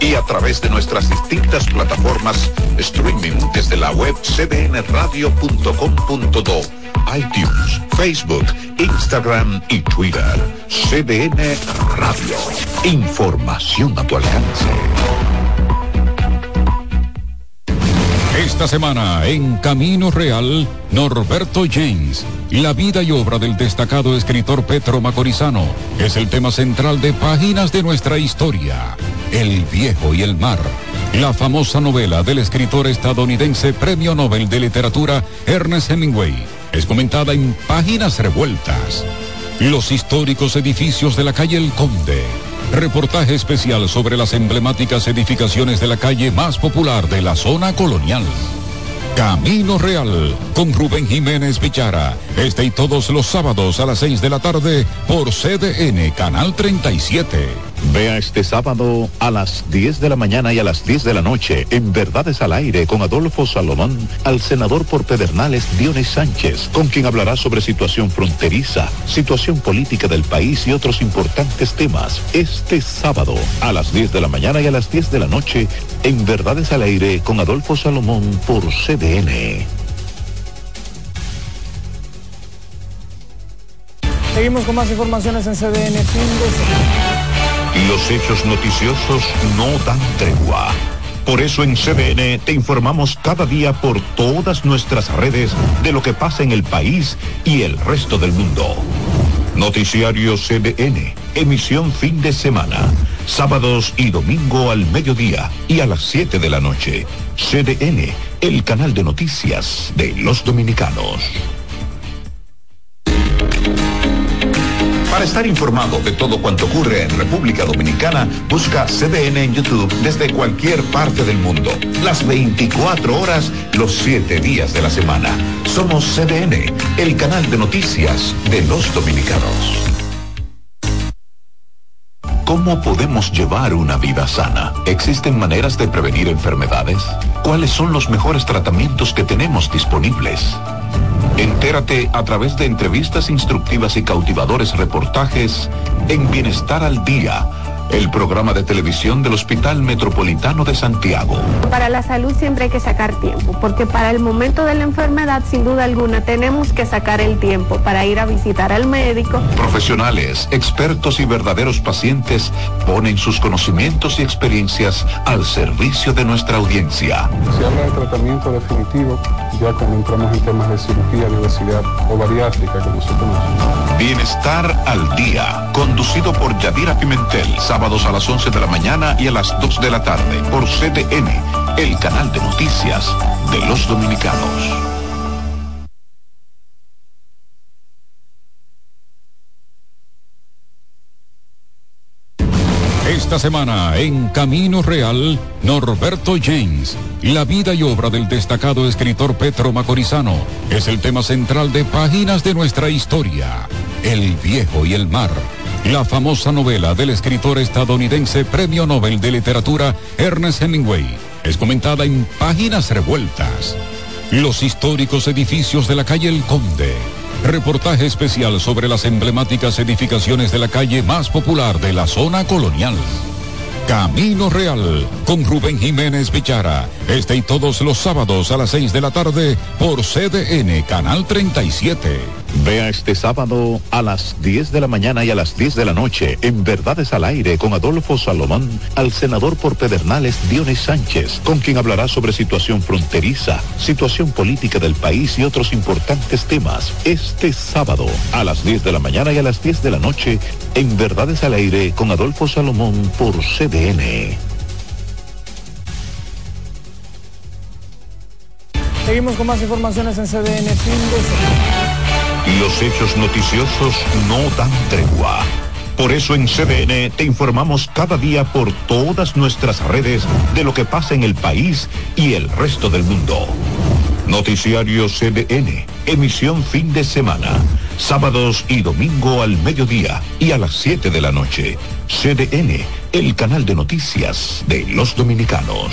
Y a través de nuestras distintas plataformas streaming desde la web cdnradio.com.do, iTunes, Facebook, Instagram y Twitter. CDN Radio. Información a tu alcance. Esta semana en Camino Real, Norberto James. La vida y obra del destacado escritor Petro Macorizano es el tema central de Páginas de nuestra historia. El viejo y el mar. La famosa novela del escritor estadounidense Premio Nobel de Literatura Ernest Hemingway es comentada en Páginas Revueltas. Los históricos edificios de la calle El Conde. Reportaje especial sobre las emblemáticas edificaciones de la calle más popular de la zona colonial. Camino Real con Rubén Jiménez Pichara. Este y todos los sábados a las 6 de la tarde por CDN Canal 37. Vea este sábado a las 10 de la mañana y a las 10 de la noche en Verdades al Aire con Adolfo Salomón al senador por Pedernales Dionis Sánchez, con quien hablará sobre situación fronteriza, situación política del país y otros importantes temas. Este sábado a las 10 de la mañana y a las 10 de la noche en Verdades al Aire con Adolfo Salomón por CDN. Seguimos con más informaciones en CDN los hechos noticiosos no dan tregua. Por eso en CDN te informamos cada día por todas nuestras redes de lo que pasa en el país y el resto del mundo. Noticiario CDN, emisión fin de semana, sábados y domingo al mediodía y a las 7 de la noche. CDN, el canal de noticias de los dominicanos. Para estar informado de todo cuanto ocurre en República Dominicana, busca CDN en YouTube desde cualquier parte del mundo. Las 24 horas, los 7 días de la semana. Somos CDN, el canal de noticias de los dominicanos. ¿Cómo podemos llevar una vida sana? ¿Existen maneras de prevenir enfermedades? ¿Cuáles son los mejores tratamientos que tenemos disponibles? Entérate a través de entrevistas instructivas y cautivadores reportajes en Bienestar al Día el programa de televisión del Hospital Metropolitano de Santiago. Para la salud siempre hay que sacar tiempo, porque para el momento de la enfermedad, sin duda alguna, tenemos que sacar el tiempo para ir a visitar al médico. Profesionales, expertos y verdaderos pacientes ponen sus conocimientos y experiencias al servicio de nuestra audiencia. Se habla de tratamiento definitivo ya cuando entramos en temas de cirugía, de obesidad o bariátrica, como se conoce. Bienestar al día, conducido por Yadira Pimentel sábados a las 11 de la mañana y a las 2 de la tarde por CDN, el canal de noticias de los dominicanos. Esta semana en Camino Real, Norberto James. La vida y obra del destacado escritor Petro Macorizano es el tema central de Páginas de nuestra historia. El viejo y el mar la famosa novela del escritor estadounidense Premio Nobel de Literatura Ernest Hemingway es comentada en Páginas Revueltas. Los históricos edificios de la calle El Conde. Reportaje especial sobre las emblemáticas edificaciones de la calle más popular de la zona colonial. Camino Real con Rubén Jiménez Vichara. Este y todos los sábados a las 6 de la tarde por CDN Canal 37. Vea este sábado a las 10 de la mañana y a las 10 de la noche en Verdades al Aire con Adolfo Salomón al senador por Pedernales Dionis Sánchez, con quien hablará sobre situación fronteriza, situación política del país y otros importantes temas. Este sábado a las 10 de la mañana y a las 10 de la noche en Verdades al Aire con Adolfo Salomón por CDN. Seguimos con más informaciones en CDN Los hechos noticiosos no dan tregua. Por eso en CDN te informamos cada día por todas nuestras redes de lo que pasa en el país y el resto del mundo. Noticiario CDN, emisión fin de semana, sábados y domingo al mediodía y a las 7 de la noche. CDN, el canal de noticias de los dominicanos.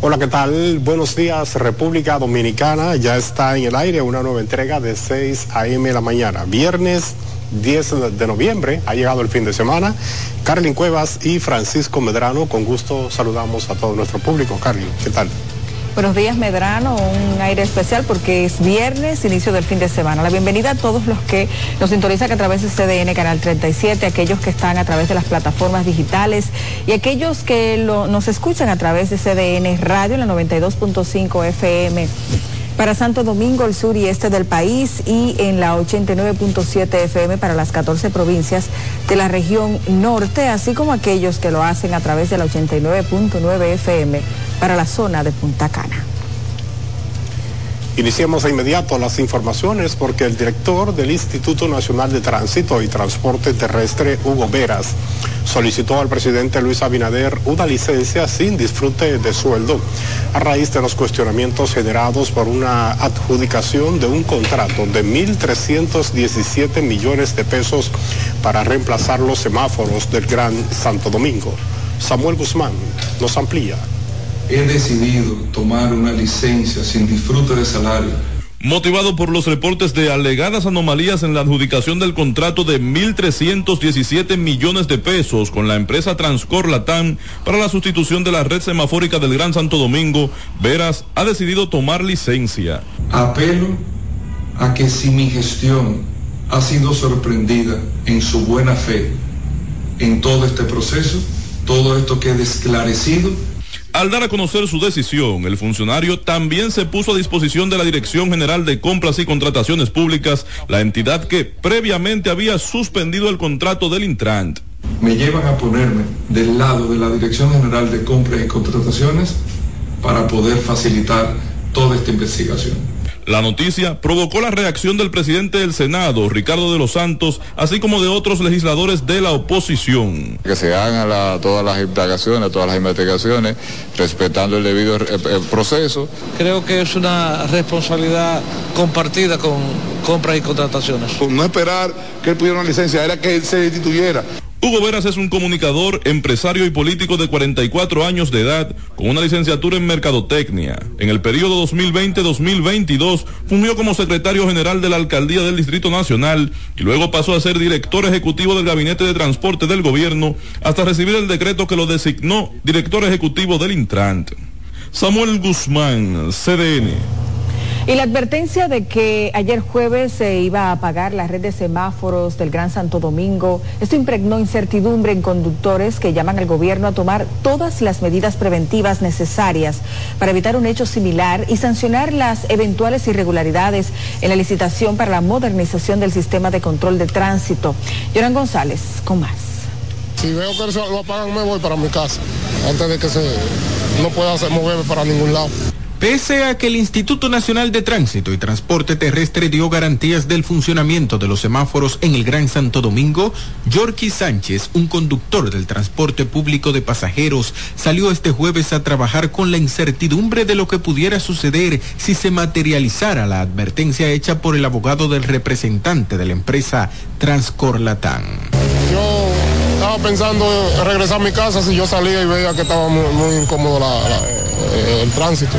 Hola, ¿qué tal? Buenos días, República Dominicana. Ya está en el aire una nueva entrega de 6 a.m. la mañana. Viernes 10 de noviembre, ha llegado el fin de semana. Carlin Cuevas y Francisco Medrano, con gusto saludamos a todo nuestro público. Carlin, ¿qué tal? Buenos días, Medrano. Un aire especial porque es viernes, inicio del fin de semana. La bienvenida a todos los que nos sintonizan a través de CDN Canal 37, aquellos que están a través de las plataformas digitales y aquellos que nos escuchan a través de CDN Radio en la 92.5 FM para Santo Domingo, el sur y este del país y en la 89.7 FM para las 14 provincias de la región norte, así como aquellos que lo hacen a través de la 89.9 FM para la zona de Punta Cana. Iniciamos de inmediato las informaciones porque el director del Instituto Nacional de Tránsito y Transporte Terrestre, Hugo Veras, solicitó al presidente Luis Abinader una licencia sin disfrute de sueldo a raíz de los cuestionamientos generados por una adjudicación de un contrato de 1.317 millones de pesos para reemplazar los semáforos del Gran Santo Domingo. Samuel Guzmán nos amplía he decidido tomar una licencia sin disfrute de salario. Motivado por los reportes de alegadas anomalías en la adjudicación del contrato de 1.317 millones de pesos con la empresa Transcor Latam para la sustitución de la red semafórica del Gran Santo Domingo, Veras ha decidido tomar licencia. Apelo a que si mi gestión ha sido sorprendida en su buena fe en todo este proceso, todo esto quede esclarecido al dar a conocer su decisión, el funcionario también se puso a disposición de la Dirección General de Compras y Contrataciones Públicas, la entidad que previamente había suspendido el contrato del Intrant. Me llevan a ponerme del lado de la Dirección General de Compras y Contrataciones para poder facilitar toda esta investigación. La noticia provocó la reacción del presidente del Senado, Ricardo de los Santos, así como de otros legisladores de la oposición. Que se hagan todas las indagaciones, todas las investigaciones, respetando el debido eh, eh, proceso. Creo que es una responsabilidad compartida con compras y contrataciones. No esperar que él pudiera una licencia, era que él se destituyera. Hugo Veras es un comunicador, empresario y político de 44 años de edad, con una licenciatura en Mercadotecnia. En el periodo 2020-2022 fungió como secretario general de la Alcaldía del Distrito Nacional y luego pasó a ser director ejecutivo del Gabinete de Transporte del Gobierno hasta recibir el decreto que lo designó director ejecutivo del Intrant. Samuel Guzmán, CDN. Y la advertencia de que ayer jueves se iba a apagar la red de semáforos del Gran Santo Domingo, esto impregnó incertidumbre en conductores que llaman al gobierno a tomar todas las medidas preventivas necesarias para evitar un hecho similar y sancionar las eventuales irregularidades en la licitación para la modernización del sistema de control de tránsito. Yoran González, con más. Si veo que lo apagan, me voy para mi casa, antes de que se no pueda moverme para ningún lado. Pese a que el Instituto Nacional de Tránsito y Transporte Terrestre dio garantías del funcionamiento de los semáforos en el Gran Santo Domingo, Yorky Sánchez, un conductor del transporte público de pasajeros, salió este jueves a trabajar con la incertidumbre de lo que pudiera suceder si se materializara la advertencia hecha por el abogado del representante de la empresa Transcorlatán. Estaba pensando regresar a mi casa si yo salía y veía que estaba muy, incómodo la, eh, el tránsito.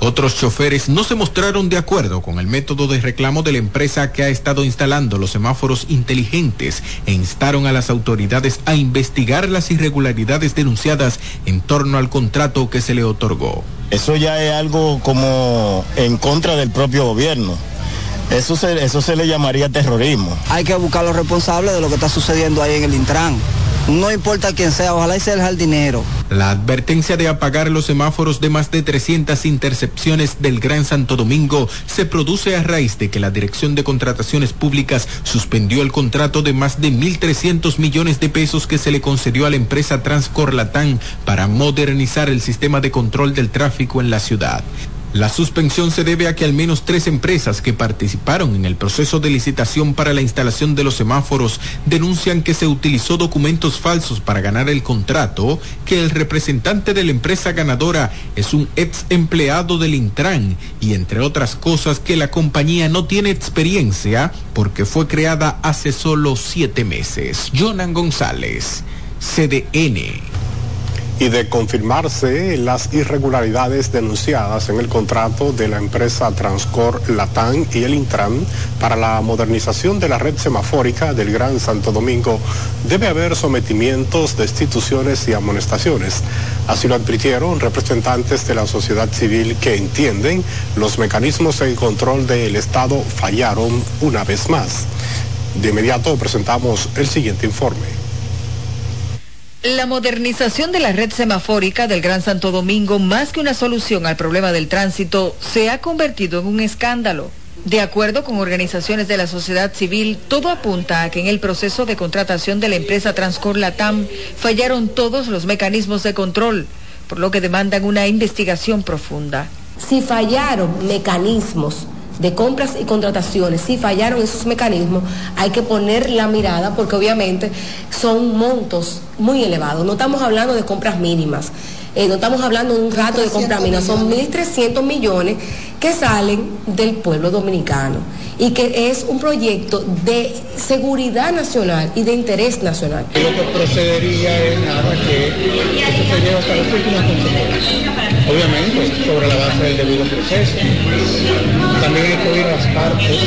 Otros choferes no se mostraron de acuerdo con el método de reclamo de la empresa que ha estado instalando los semáforos inteligentes e instaron a las autoridades a investigar las irregularidades denunciadas en torno al contrato que se le otorgó. Eso ya es algo como en contra del propio gobierno. Eso se, eso se le llamaría terrorismo. Hay que buscar los responsables de lo que está sucediendo ahí en el Intran. No importa quién sea, ojalá y sea el jardinero. La advertencia de apagar los semáforos de más de 300 intercepciones del Gran Santo Domingo se produce a raíz de que la Dirección de Contrataciones Públicas suspendió el contrato de más de 1.300 millones de pesos que se le concedió a la empresa Transcorlatán para modernizar el sistema de control del tráfico en la ciudad. La suspensión se debe a que al menos tres empresas que participaron en el proceso de licitación para la instalación de los semáforos denuncian que se utilizó documentos falsos para ganar el contrato, que el representante de la empresa ganadora es un ex empleado del Intran y entre otras cosas que la compañía no tiene experiencia porque fue creada hace solo siete meses. Jonan González, CDN y de confirmarse las irregularidades denunciadas en el contrato de la empresa Transcor Latán y el Intran para la modernización de la red semafórica del Gran Santo Domingo, debe haber sometimientos, destituciones y amonestaciones. Así lo advirtieron representantes de la sociedad civil que entienden los mecanismos de control del Estado fallaron una vez más. De inmediato presentamos el siguiente informe. La modernización de la red semafórica del Gran Santo Domingo, más que una solución al problema del tránsito, se ha convertido en un escándalo. De acuerdo con organizaciones de la sociedad civil, todo apunta a que en el proceso de contratación de la empresa Transcor Latam fallaron todos los mecanismos de control, por lo que demandan una investigación profunda. Si fallaron mecanismos de compras y contrataciones, si fallaron esos mecanismos, hay que poner la mirada porque obviamente son montos muy elevados. No estamos hablando de compras mínimas. Eh, no estamos hablando de un rato de mínimas, son 1.300 millones que salen del pueblo dominicano y que es un proyecto de seguridad nacional y de interés nacional. Lo que procedería es nada que eso se lleva hasta las últimas consecuencias. Obviamente, sobre la base del debido proceso. También hay que oír las partes. Eso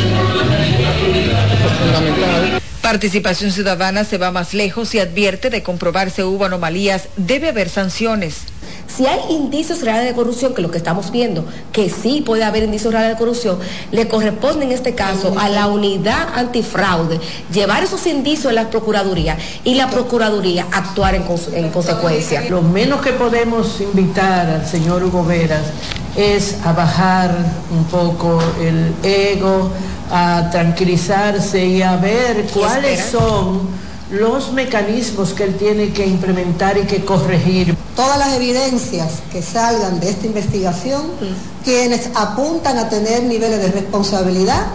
es fundamental. Participación Ciudadana se va más lejos y advierte de comprobarse hubo anomalías, debe haber sanciones. Si hay indicios reales de corrupción, que lo que estamos viendo, que sí puede haber indicios reales de corrupción, le corresponde en este caso a la unidad antifraude llevar esos indicios a la Procuraduría y la Procuraduría actuar en, en consecuencia. Lo menos que podemos invitar al señor Hugo Veras es a bajar un poco el ego, a tranquilizarse y a ver cuáles son los mecanismos que él tiene que implementar y que corregir. Todas las evidencias que salgan de esta investigación, quienes apuntan a tener niveles de responsabilidad,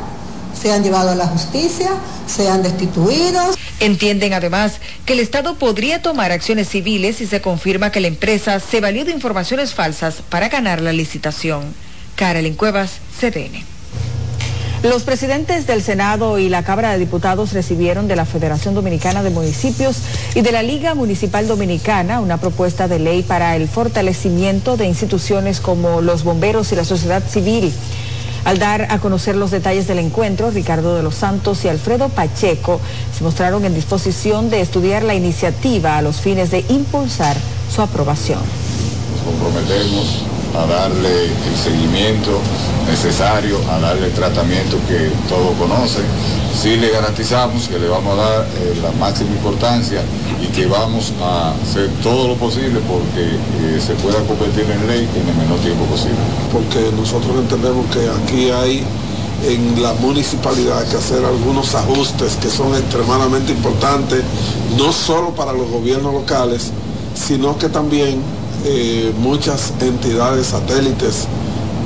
sean llevados a la justicia, sean destituidos. Entienden además que el Estado podría tomar acciones civiles si se confirma que la empresa se valió de informaciones falsas para ganar la licitación. Carolyn Cuevas, CDN. Los presidentes del Senado y la Cámara de Diputados recibieron de la Federación Dominicana de Municipios y de la Liga Municipal Dominicana una propuesta de ley para el fortalecimiento de instituciones como los bomberos y la sociedad civil. Al dar a conocer los detalles del encuentro, Ricardo de los Santos y Alfredo Pacheco se mostraron en disposición de estudiar la iniciativa a los fines de impulsar su aprobación. Nos comprometemos a darle el seguimiento necesario, a darle el tratamiento que todos conocen. Sí le garantizamos que le vamos a dar eh, la máxima importancia y que vamos a hacer todo lo posible porque eh, se pueda convertir en ley en el menor tiempo posible. Porque nosotros entendemos que aquí hay en la municipalidad que hacer algunos ajustes que son extremadamente importantes, no solo para los gobiernos locales, sino que también eh, muchas entidades satélites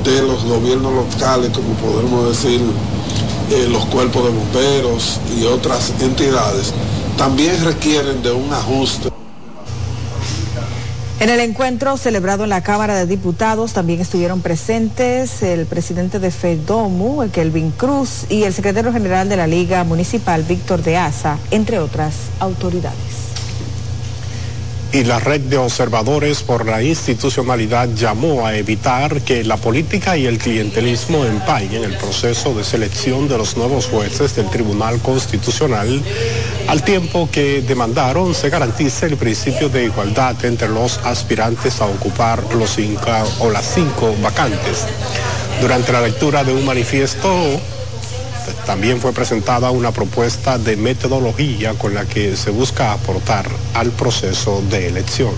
de los gobiernos locales, como podemos decir eh, los cuerpos de bomberos y otras entidades, también requieren de un ajuste. En el encuentro celebrado en la Cámara de Diputados también estuvieron presentes el presidente de FEDOMU, el Kelvin Cruz, y el secretario general de la Liga Municipal, Víctor de Asa, entre otras autoridades. Y la red de observadores por la institucionalidad llamó a evitar que la política y el clientelismo empañen el proceso de selección de los nuevos jueces del Tribunal Constitucional, al tiempo que demandaron se garantice el principio de igualdad entre los aspirantes a ocupar los cinco o las cinco vacantes. Durante la lectura de un manifiesto también fue presentada una propuesta de metodología con la que se busca aportar al proceso de elección.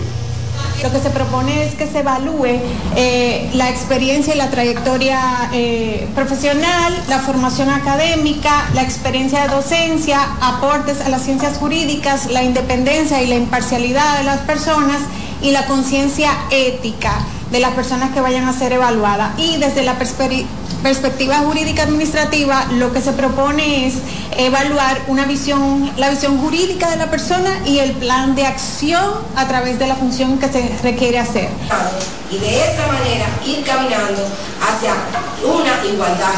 Lo que se propone es que se evalúe eh, la experiencia y la trayectoria eh, profesional, la formación académica, la experiencia de docencia, aportes a las ciencias jurídicas, la independencia y la imparcialidad de las personas y la conciencia ética de las personas que vayan a ser evaluadas. Y desde la perspectiva jurídica administrativa, lo que se propone es evaluar una visión, la visión jurídica de la persona y el plan de acción a través de la función que se requiere hacer. Y de esta manera ir caminando hacia una igualdad.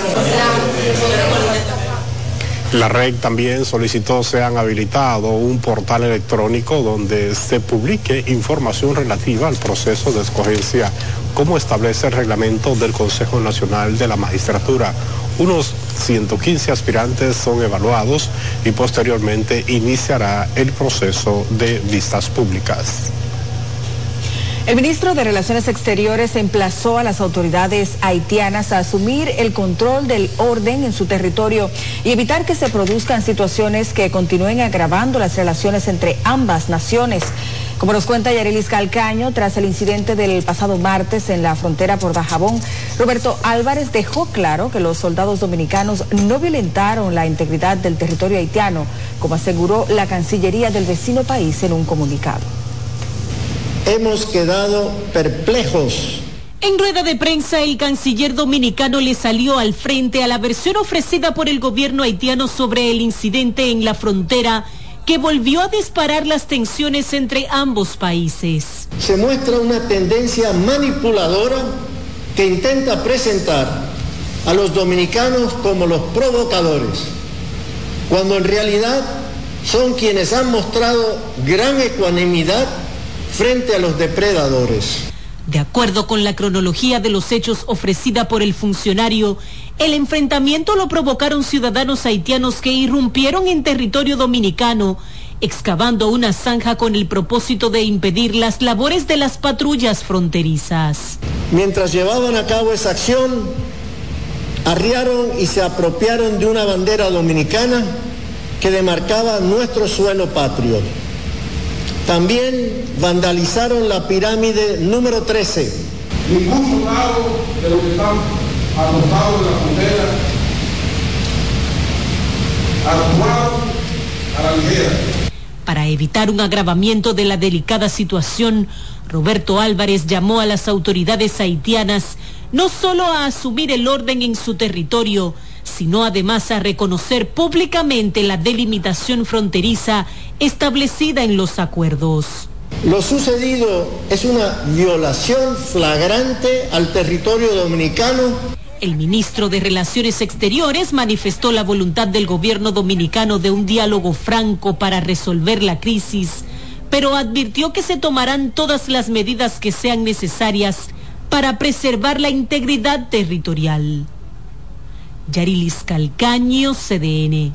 La REC también solicitó sean habilitado un portal electrónico donde se publique información relativa al proceso de escogencia, como establece el reglamento del Consejo Nacional de la Magistratura. Unos 115 aspirantes son evaluados y posteriormente iniciará el proceso de vistas públicas. El ministro de Relaciones Exteriores emplazó a las autoridades haitianas a asumir el control del orden en su territorio y evitar que se produzcan situaciones que continúen agravando las relaciones entre ambas naciones. Como nos cuenta Yarilis Calcaño, tras el incidente del pasado martes en la frontera por Dajabón, Roberto Álvarez dejó claro que los soldados dominicanos no violentaron la integridad del territorio haitiano, como aseguró la Cancillería del vecino país en un comunicado hemos quedado perplejos. En rueda de prensa, el canciller dominicano le salió al frente a la versión ofrecida por el gobierno haitiano sobre el incidente en la frontera que volvió a disparar las tensiones entre ambos países. Se muestra una tendencia manipuladora que intenta presentar a los dominicanos como los provocadores, cuando en realidad son quienes han mostrado gran ecuanimidad frente a los depredadores. De acuerdo con la cronología de los hechos ofrecida por el funcionario, el enfrentamiento lo provocaron ciudadanos haitianos que irrumpieron en territorio dominicano, excavando una zanja con el propósito de impedir las labores de las patrullas fronterizas. Mientras llevaban a cabo esa acción, arriaron y se apropiaron de una bandera dominicana que demarcaba nuestro suelo patrio. También vandalizaron la pirámide número 13. Ningún soldado de los que están acostados en la frontera actuaron a la ligera. Para evitar un agravamiento de la delicada situación, Roberto Álvarez llamó a las autoridades haitianas no solo a asumir el orden en su territorio, sino además a reconocer públicamente la delimitación fronteriza establecida en los acuerdos. Lo sucedido es una violación flagrante al territorio dominicano. El ministro de Relaciones Exteriores manifestó la voluntad del gobierno dominicano de un diálogo franco para resolver la crisis, pero advirtió que se tomarán todas las medidas que sean necesarias para preservar la integridad territorial. Yarilis Calcaño, CDN.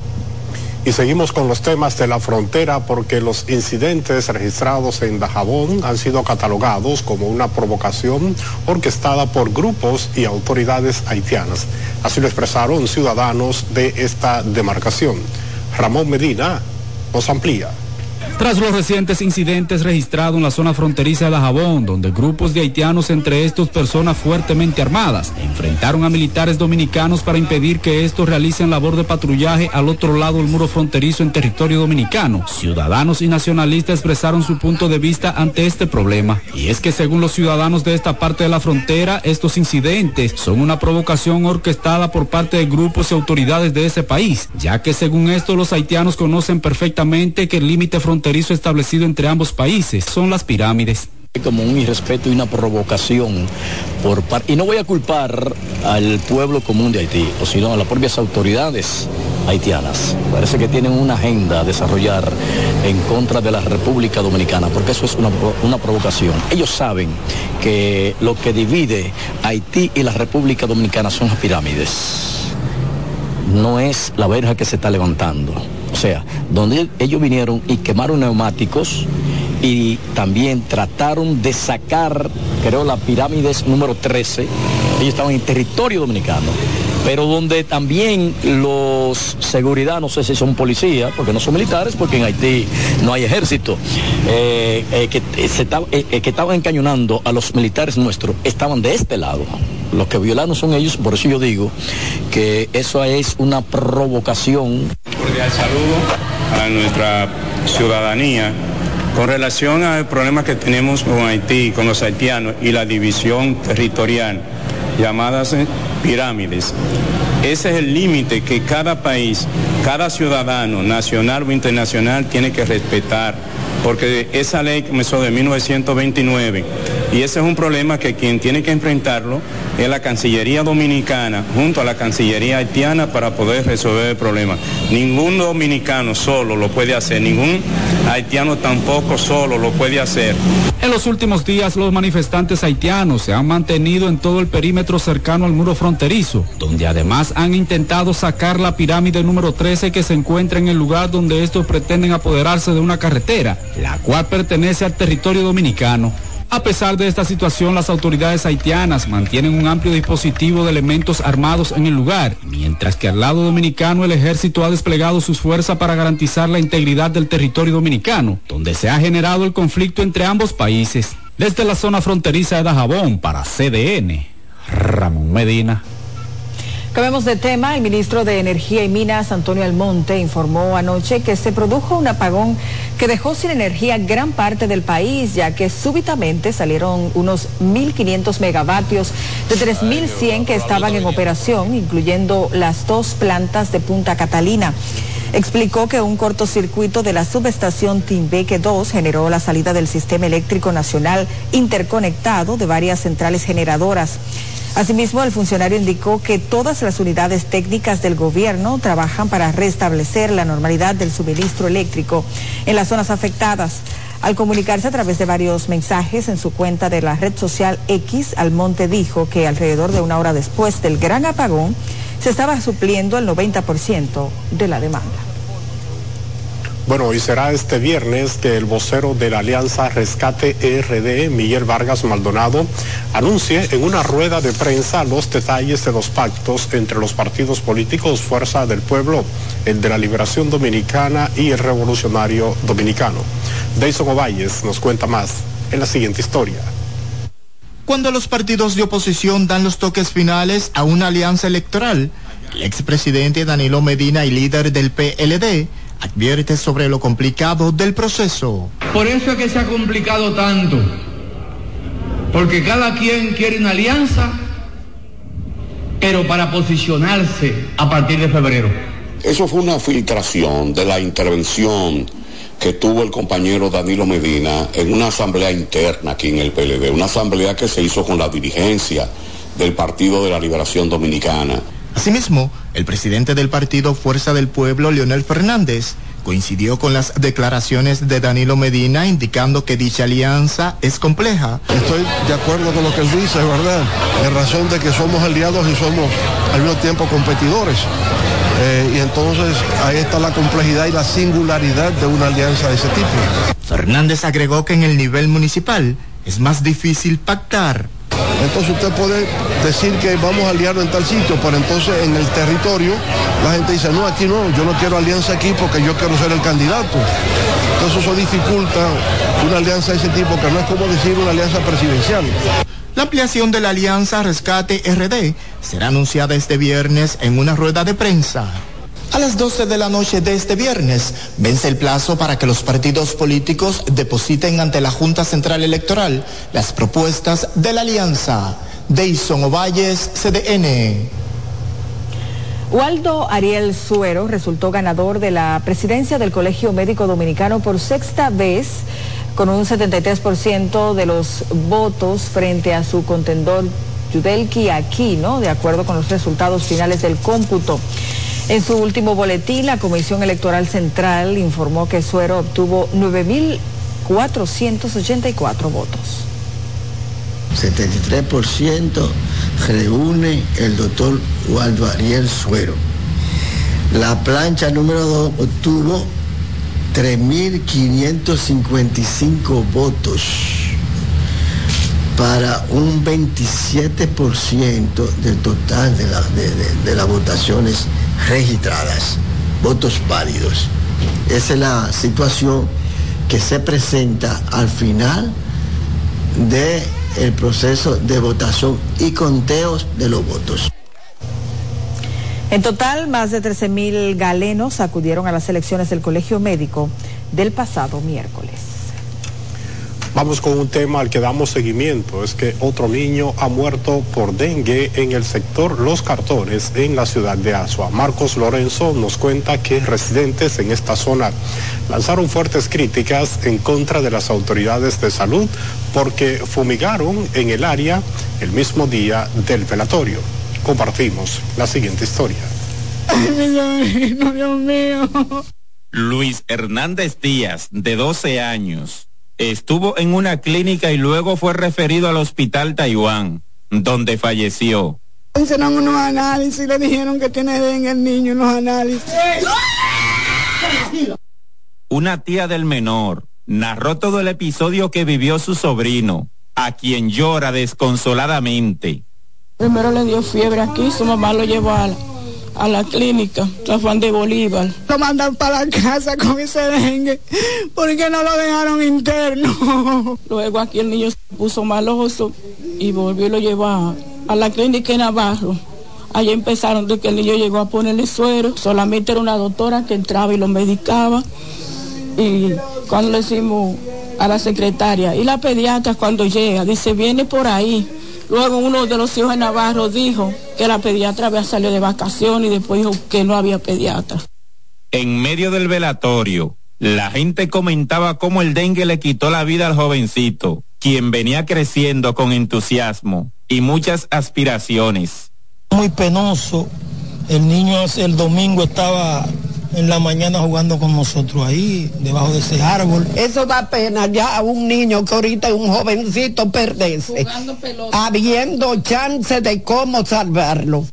Y seguimos con los temas de la frontera porque los incidentes registrados en Dajabón han sido catalogados como una provocación orquestada por grupos y autoridades haitianas. Así lo expresaron ciudadanos de esta demarcación. Ramón Medina nos amplía. Tras los recientes incidentes registrados en la zona fronteriza de Dajabón, donde grupos de haitianos, entre estos personas fuertemente armadas, enfrentaron a militares dominicanos para impedir que estos realicen labor de patrullaje al otro lado del muro fronterizo en territorio dominicano, ciudadanos y nacionalistas expresaron su punto de vista ante este problema. Y es que según los ciudadanos de esta parte de la frontera, estos incidentes son una provocación orquestada por parte de grupos y autoridades de ese país, ya que según esto los haitianos conocen perfectamente que el límite fronterizo fronterizo establecido entre ambos países son las pirámides como un irrespeto y una provocación por y no voy a culpar al pueblo común de Haití, sino a las propias autoridades haitianas. Parece que tienen una agenda a desarrollar en contra de la República Dominicana, porque eso es una, una provocación. Ellos saben que lo que divide Haití y la República Dominicana son las pirámides no es la verja que se está levantando. O sea, donde ellos vinieron y quemaron neumáticos y también trataron de sacar, creo, la pirámides número 13. Ellos estaban en territorio dominicano pero donde también los seguridad, no sé si son policías, porque no son militares, porque en Haití no hay ejército, eh, eh, que, eh, que estaban encañonando a los militares nuestros, estaban de este lado. Los que violaron son ellos, por eso yo digo que eso es una provocación. Cordial saludo a nuestra ciudadanía. Con relación al problema que tenemos con Haití, con los haitianos y la división territorial, llamadas pirámides. Ese es el límite que cada país, cada ciudadano, nacional o internacional, tiene que respetar porque esa ley comenzó de 1929 y ese es un problema que quien tiene que enfrentarlo es la Cancillería Dominicana junto a la Cancillería Haitiana para poder resolver el problema. Ningún dominicano solo lo puede hacer, ningún haitiano tampoco solo lo puede hacer. En los últimos días los manifestantes haitianos se han mantenido en todo el perímetro cercano al muro fronterizo, donde además han intentado sacar la pirámide número 13 que se encuentra en el lugar donde estos pretenden apoderarse de una carretera la cual pertenece al territorio dominicano. A pesar de esta situación, las autoridades haitianas mantienen un amplio dispositivo de elementos armados en el lugar, mientras que al lado dominicano el ejército ha desplegado sus fuerzas para garantizar la integridad del territorio dominicano, donde se ha generado el conflicto entre ambos países. Desde la zona fronteriza de Dajabón para CDN, Ramón Medina. Cambiemos de tema. El ministro de Energía y Minas, Antonio Almonte, informó anoche que se produjo un apagón que dejó sin energía gran parte del país, ya que súbitamente salieron unos 1.500 megavatios de 3.100 que estaban en operación, incluyendo las dos plantas de Punta Catalina. Explicó que un cortocircuito de la subestación Timbeque 2 generó la salida del sistema eléctrico nacional interconectado de varias centrales generadoras. Asimismo, el funcionario indicó que todas las unidades técnicas del gobierno trabajan para restablecer la normalidad del suministro eléctrico en las zonas afectadas. Al comunicarse a través de varios mensajes en su cuenta de la red social X, Almonte dijo que alrededor de una hora después del gran apagón se estaba supliendo el 90% de la demanda. Bueno, y será este viernes que el vocero de la Alianza Rescate ERD, Miguel Vargas Maldonado, anuncie en una rueda de prensa los detalles de los pactos entre los partidos políticos Fuerza del Pueblo, el de la Liberación Dominicana y el Revolucionario Dominicano. Deison Ovalles nos cuenta más en la siguiente historia. Cuando los partidos de oposición dan los toques finales a una alianza electoral, el expresidente Danilo Medina y líder del PLD advierte sobre lo complicado del proceso. Por eso es que se ha complicado tanto, porque cada quien quiere una alianza, pero para posicionarse a partir de febrero. Eso fue una filtración de la intervención que tuvo el compañero Danilo Medina en una asamblea interna aquí en el PLD, una asamblea que se hizo con la dirigencia del Partido de la Liberación Dominicana Asimismo, el presidente del partido Fuerza del Pueblo, Leonel Fernández, coincidió con las declaraciones de Danilo Medina indicando que dicha alianza es compleja. Estoy de acuerdo con lo que él dice, ¿verdad? En razón de que somos aliados y somos al mismo tiempo competidores. Eh, y entonces ahí está la complejidad y la singularidad de una alianza de ese tipo. Fernández agregó que en el nivel municipal es más difícil pactar entonces usted puede decir que vamos a aliarnos en tal sitio, pero entonces en el territorio la gente dice, no, aquí no, yo no quiero alianza aquí porque yo quiero ser el candidato. Entonces eso dificulta una alianza de ese tipo, que no es como decir una alianza presidencial. La ampliación de la alianza Rescate RD será anunciada este viernes en una rueda de prensa. A las 12 de la noche de este viernes vence el plazo para que los partidos políticos depositen ante la Junta Central Electoral las propuestas de la alianza. Deison Ovalles, CDN. Waldo Ariel Suero resultó ganador de la presidencia del Colegio Médico Dominicano por sexta vez con un 73% de los votos frente a su contendor Yudelki Aquino, de acuerdo con los resultados finales del cómputo. En su último boletín, la Comisión Electoral Central informó que Suero obtuvo 9.484 votos. 73% reúne el doctor Waldo Ariel Suero. La plancha número 2 obtuvo 3.555 votos para un 27% del total de, de, las votaciones registradas, votos válidos. Esa es la situación que se presenta al final del el proceso de votación y conteos de los votos. En total, más de 13.000 galenos acudieron a las elecciones del Colegio Médico del pasado miércoles. Vamos con un tema al que damos seguimiento, es que otro niño ha muerto por dengue en el sector Los Cartones en la ciudad de Asua. Marcos Lorenzo nos cuenta que residentes en esta zona lanzaron fuertes críticas en contra de las autoridades de salud porque fumigaron en el área el mismo día del velatorio. Compartimos la siguiente historia. Dios mío. Luis Hernández Díaz, de 12 años Estuvo en una clínica y luego fue referido al hospital Taiwán, donde falleció. Hicieron unos análisis, le dijeron que tiene dengue el niño en los análisis. Una tía del menor narró todo el episodio que vivió su sobrino, a quien llora desconsoladamente. Primero le dio fiebre aquí, su mamá lo llevó a a la clínica San Juan de Bolívar. Lo mandan para la casa con ese dengue porque no lo dejaron interno. Luego aquí el niño se puso maloso y volvió y lo llevó a, la clínica en Navarro. Allí empezaron de que el niño llegó a ponerle suero. Solamente era una doctora que entraba y lo medicaba. Y cuando le decimos a la secretaria y la pediatra cuando llega, dice, viene por ahí Luego uno de los hijos de Navarro dijo que la pediatra había salido de vacaciones y después dijo que no había pediatra. En medio del velatorio, la gente comentaba cómo el dengue le quitó la vida al jovencito, quien venía creciendo con entusiasmo y muchas aspiraciones. Muy penoso. El niño el domingo estaba en la mañana jugando con nosotros ahí, debajo de ese árbol. Eso da pena ya a un niño que ahorita es un jovencito perderse, habiendo chance de cómo salvarlo.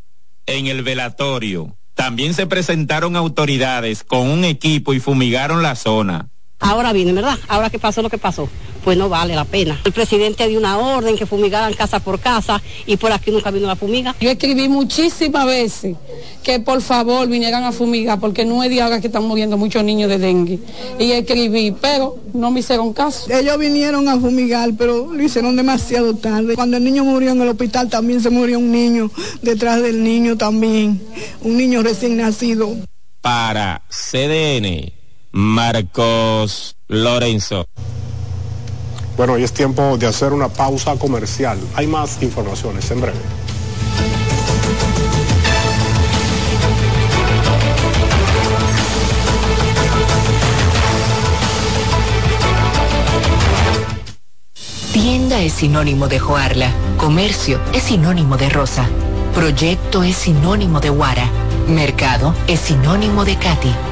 En el velatorio también se presentaron autoridades con un equipo y fumigaron la zona. Ahora viene, ¿verdad? Ahora que pasó lo que pasó, pues no vale la pena. El presidente dio una orden que fumigaran casa por casa y por aquí nunca vino la fumiga. Yo escribí muchísimas veces que por favor vinieran a fumigar porque no es de ahora que están muriendo muchos niños de dengue. Y escribí, pero no me hicieron caso. Ellos vinieron a fumigar, pero lo hicieron demasiado tarde. Cuando el niño murió en el hospital también se murió un niño detrás del niño también, un niño recién nacido. Para CDN Marcos Lorenzo. Bueno, hoy es tiempo de hacer una pausa comercial. Hay más informaciones en breve. Tienda es sinónimo de Joarla. Comercio es sinónimo de Rosa. Proyecto es sinónimo de Guara. Mercado es sinónimo de Katy.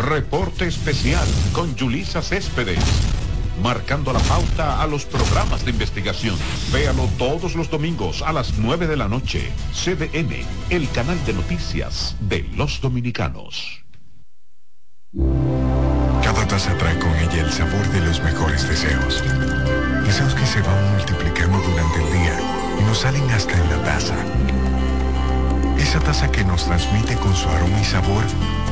Reporte especial con Yulisa Céspedes. Marcando la pauta a los programas de investigación. Véalo todos los domingos a las 9 de la noche. CDN, el canal de noticias de los dominicanos. Cada taza trae con ella el sabor de los mejores deseos. Deseos que se van multiplicando durante el día y nos salen hasta en la taza. Esa taza que nos transmite con su aroma y sabor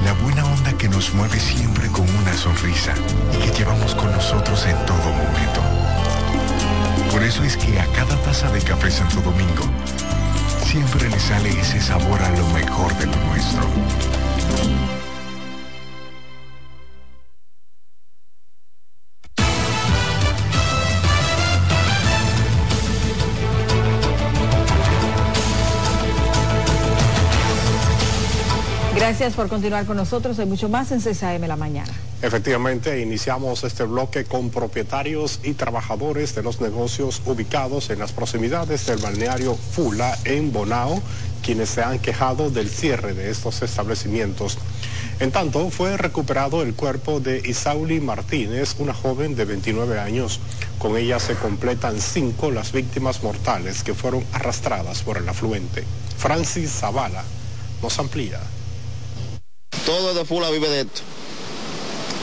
la buena onda que nos mueve siempre con una sonrisa y que llevamos con nosotros en todo momento. Por eso es que a cada taza de café Santo Domingo siempre le sale ese sabor a lo mejor de lo nuestro. Gracias por continuar con nosotros. Hay mucho más en CSAM la mañana. Efectivamente, iniciamos este bloque con propietarios y trabajadores de los negocios ubicados en las proximidades del balneario Fula en Bonao, quienes se han quejado del cierre de estos establecimientos. En tanto, fue recuperado el cuerpo de Isauli Martínez, una joven de 29 años. Con ella se completan cinco las víctimas mortales que fueron arrastradas por el afluente. Francis Zavala nos amplía. Todo de Fula vive de esto.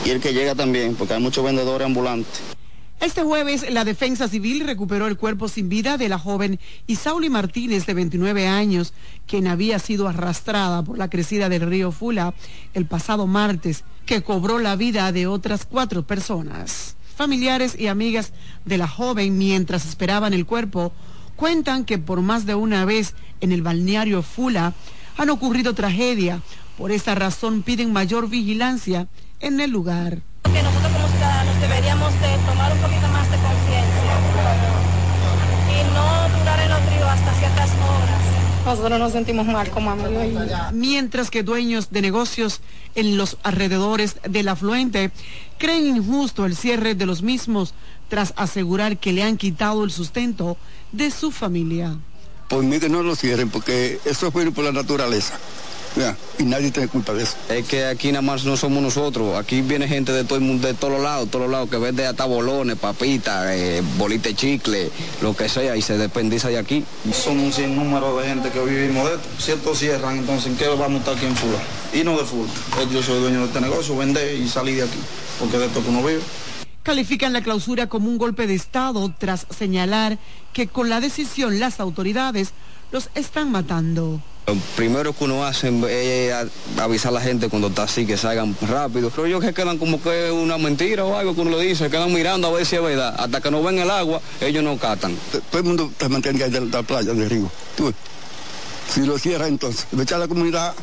Y el que llega también, porque hay muchos vendedores ambulantes. Este jueves, la Defensa Civil recuperó el cuerpo sin vida de la joven Isauli Martínez, de 29 años, quien había sido arrastrada por la crecida del río Fula el pasado martes, que cobró la vida de otras cuatro personas. Familiares y amigas de la joven, mientras esperaban el cuerpo, cuentan que por más de una vez en el balneario Fula han ocurrido tragedia por esta razón piden mayor vigilancia en el lugar. Que nosotros como ciudadanos deberíamos de tomar un poquito más de conciencia y no durar en los ríos hasta ciertas horas. Nosotros nos sentimos mal como amigos. Mientras que dueños de negocios en los alrededores del afluente creen injusto el cierre de los mismos tras asegurar que le han quitado el sustento de su familia. Por mí que no lo cierren porque eso fue por la naturaleza y nadie tiene culpa de eso. Es que aquí nada más no somos nosotros, aquí viene gente de todo el mundo, de todos los lados, todos los lados, que vende hasta bolones, papitas, eh, bolite chicle, lo que sea, y se dependiza de aquí. Son un sinnúmero de gente que vivimos de esto. Si esto cierran, entonces ¿en qué vamos a estar aquí en Fula? Y no de Fula. Yo soy dueño de este negocio, vender y salir de aquí, porque de esto que uno vive califican la clausura como un golpe de Estado tras señalar que con la decisión las autoridades los están matando. Lo primero que uno hace es avisar a la gente cuando está así, que salgan rápido. Pero ellos que quedan como que una mentira o algo que uno le dice, quedan mirando a ver si es verdad. Hasta que no ven el agua, ellos no catan. Todo el mundo te mantiene ahí de la playa, de río. si lo cierra entonces, echar a la comunidad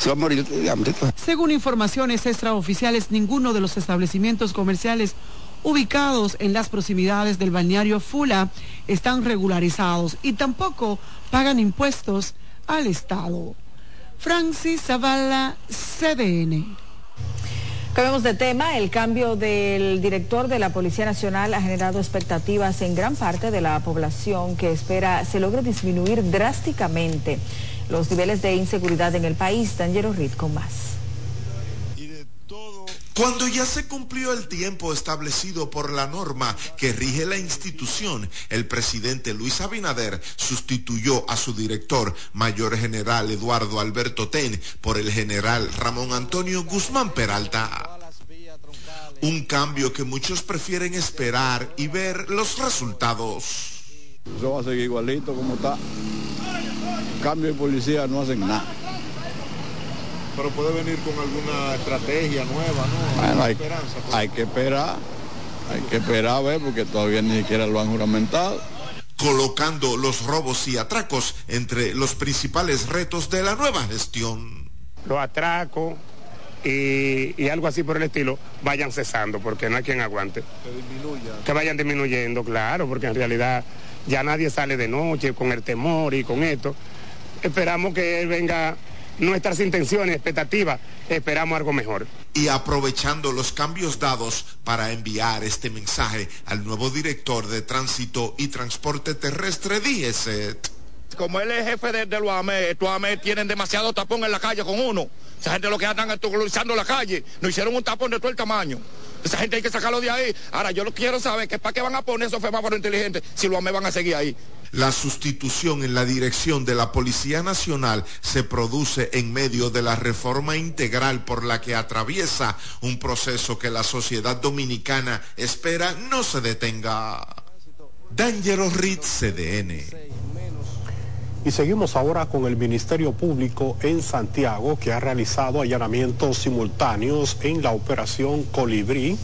se va a morir de hambre. Según informaciones extraoficiales, ninguno de los establecimientos comerciales ubicados en las proximidades del balneario Fula están regularizados y tampoco pagan impuestos al Estado. Francis Zavala, CDN. Cambiamos de tema. El cambio del director de la Policía Nacional ha generado expectativas en gran parte de la población que espera se logre disminuir drásticamente los niveles de inseguridad en el país. Tangero Reed con más. Cuando ya se cumplió el tiempo establecido por la norma que rige la institución, el presidente Luis Abinader sustituyó a su director, mayor general Eduardo Alberto Ten, por el general Ramón Antonio Guzmán Peralta. Un cambio que muchos prefieren esperar y ver los resultados. Eso va a seguir igualito como está. Cambio de policía no hacen nada pero puede venir con alguna estrategia nueva, ¿no? Bueno, hay, hay que esperar, hay que esperar a ver porque todavía ni siquiera lo han juramentado colocando los robos y atracos entre los principales retos de la nueva gestión. Los atracos, y, algo así por el estilo, vayan cesando, porque no hay quien aguante. Que vayan disminuyendo, claro, porque en realidad ya nadie sale de noche con el temor y con esto. Esperamos que él venga nuestras intenciones, expectativas, esperamos algo mejor. Y aprovechando los cambios dados para enviar este mensaje al nuevo director de Tránsito y Transporte Terrestre, DIESET. Como él es jefe de, los AME, estos AME tienen demasiado tapón en la calle con uno. Esa gente lo que andan actualizando la calle, nos hicieron un tapón de todo el tamaño. Esa gente hay que sacarlo de ahí. Ahora yo lo quiero saber que para qué van a poner esos semáforos inteligentes si los AME van a seguir ahí. La sustitución en la dirección de la Policía Nacional se produce en medio de la reforma integral por la que atraviesa un proceso que la sociedad dominicana espera no se detenga. Dangero Ritz, CDN. Y seguimos ahora con el Ministerio Público en Santiago, que ha realizado allanamientos simultáneos en la operación Colibrí,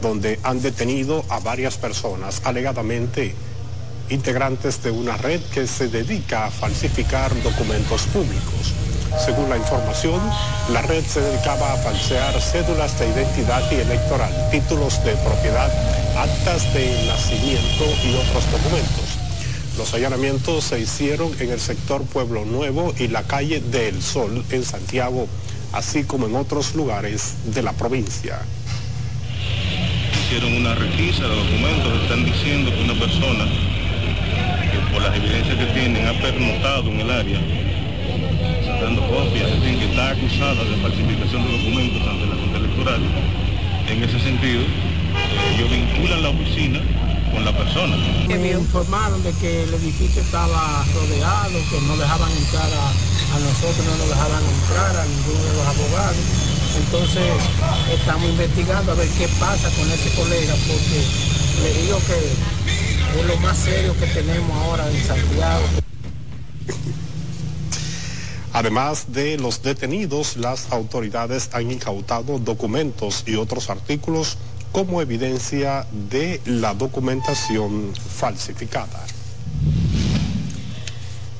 donde han detenido a varias personas alegadamente integrantes de una red que se dedica a falsificar documentos públicos. Según la información, la red se dedicaba a falsear cédulas de identidad y electoral, títulos de propiedad, actas de nacimiento y otros documentos. Los allanamientos se hicieron en el sector Pueblo Nuevo y la calle del Sol en Santiago, así como en otros lugares de la provincia. Hicieron una requisa de documentos, están diciendo que una persona por las evidencias que tienen, ha pernotado en el área, dando copias, en que está acusada de falsificación de documentos ante la Junta Electoral. En ese sentido, eh, ellos vinculan la oficina con la persona. me informaron de que el edificio estaba rodeado, que no dejaban entrar a, a nosotros, no nos dejaban entrar a ninguno de los abogados. Entonces estamos investigando a ver qué pasa con ese colega, porque le digo que es lo más serio que tenemos ahora en Santiago. Además de los detenidos, las autoridades han incautado documentos y otros artículos como evidencia de la documentación falsificada.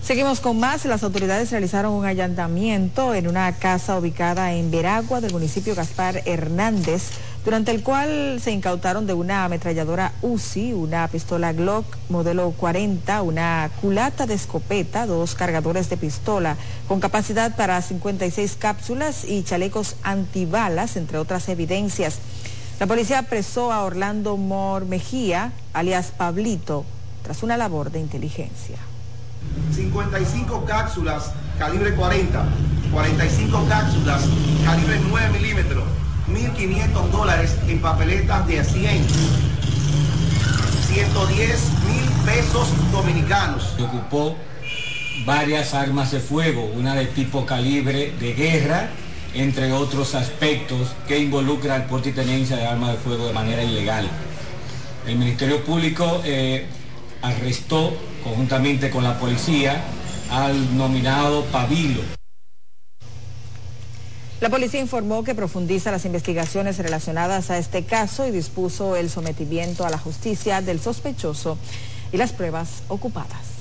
Seguimos con más. Las autoridades realizaron un allanamiento en una casa ubicada en Veragua del municipio Gaspar Hernández durante el cual se incautaron de una ametralladora UCI, una pistola Glock modelo 40, una culata de escopeta, dos cargadores de pistola con capacidad para 56 cápsulas y chalecos antibalas, entre otras evidencias. La policía apresó a Orlando Mor Mejía, alias Pablito, tras una labor de inteligencia. 55 cápsulas calibre 40, 45 cápsulas calibre 9 milímetros 1.500 dólares en papeletas de 100. 110 mil pesos dominicanos. Ocupó varias armas de fuego, una de tipo calibre de guerra, entre otros aspectos que involucran el porte y tenencia de armas de fuego de manera ilegal. El Ministerio Público eh, arrestó conjuntamente con la policía al nominado Pavilo. La policía informó que profundiza las investigaciones relacionadas a este caso y dispuso el sometimiento a la justicia del sospechoso y las pruebas ocupadas.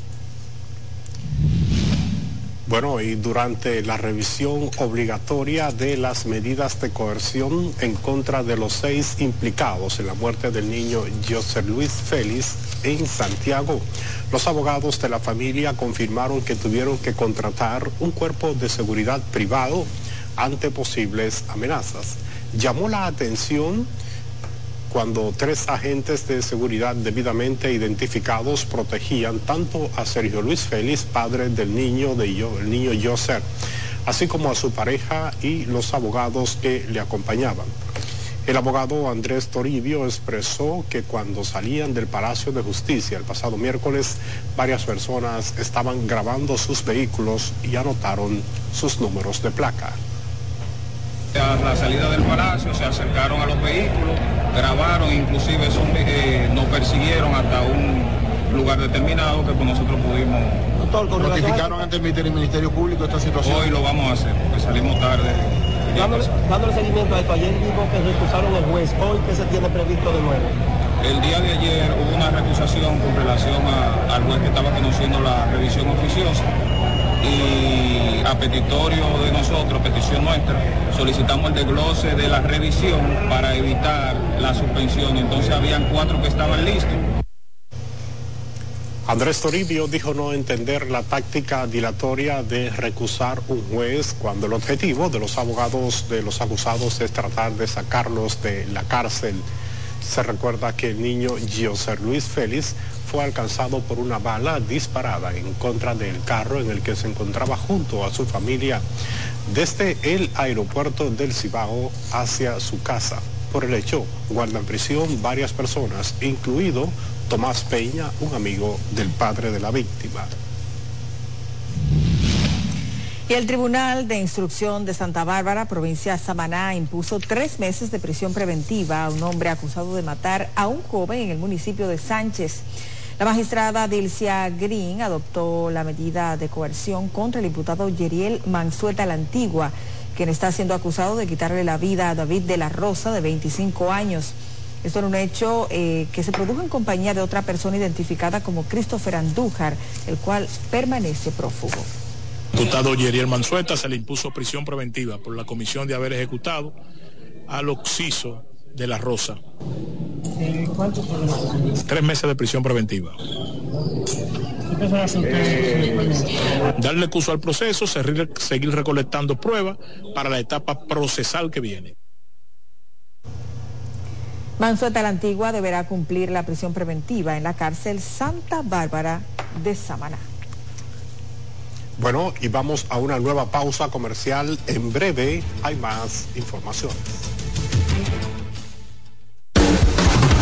Bueno, y durante la revisión obligatoria de las medidas de coerción en contra de los seis implicados en la muerte del niño José Luis Félix en Santiago, los abogados de la familia confirmaron que tuvieron que contratar un cuerpo de seguridad privado ante posibles amenazas. Llamó la atención cuando tres agentes de seguridad debidamente identificados protegían tanto a Sergio Luis Félix, padre del niño, de yo, el niño José, así como a su pareja y los abogados que le acompañaban. El abogado Andrés Toribio expresó que cuando salían del Palacio de Justicia el pasado miércoles, varias personas estaban grabando sus vehículos y anotaron sus números de placa. La salida del palacio se acercaron a los vehículos, grabaron, inclusive son, eh, nos persiguieron hasta un lugar determinado que con nosotros pudimos... ¿Notificaron ante el Ministerio Público esta situación? Hoy lo vamos a hacer, porque salimos tarde. Dándole, dándole seguimiento a esto, ayer dijo que recusaron el juez, hoy que se tiene previsto de nuevo. El día de ayer hubo una recusación con relación al juez que estaba conociendo la revisión oficiosa y a petitorio de nosotros, petición nuestra, solicitamos el desglose de la revisión para evitar la suspensión. Entonces habían cuatro que estaban listos. Andrés Toribio dijo no entender la táctica dilatoria de recusar un juez cuando el objetivo de los abogados de los acusados es tratar de sacarlos de la cárcel. Se recuerda que el niño Gioser Luis Félix fue alcanzado por una bala disparada en contra del carro en el que se encontraba junto a su familia desde el aeropuerto del Cibao hacia su casa. Por el hecho, guardan prisión varias personas, incluido Tomás Peña, un amigo del padre de la víctima. Y el Tribunal de Instrucción de Santa Bárbara, provincia de Samaná, impuso tres meses de prisión preventiva a un hombre acusado de matar a un joven en el municipio de Sánchez. La magistrada Dilcia Green adoptó la medida de coerción contra el imputado Yeriel Mansueta la Antigua, quien está siendo acusado de quitarle la vida a David de la Rosa, de 25 años. Esto era un hecho eh, que se produjo en compañía de otra persona identificada como Christopher Andújar, el cual permanece prófugo. Diputado Yeriel Mansueta se le impuso prisión preventiva por la comisión de haber ejecutado al occiso de la Rosa. ¿Cuánto Tres meses de prisión preventiva. Darle curso al proceso, seguir, seguir recolectando pruebas para la etapa procesal que viene. Mansueta la Antigua deberá cumplir la prisión preventiva en la cárcel Santa Bárbara de Samaná. Bueno, y vamos a una nueva pausa comercial. En breve hay más información.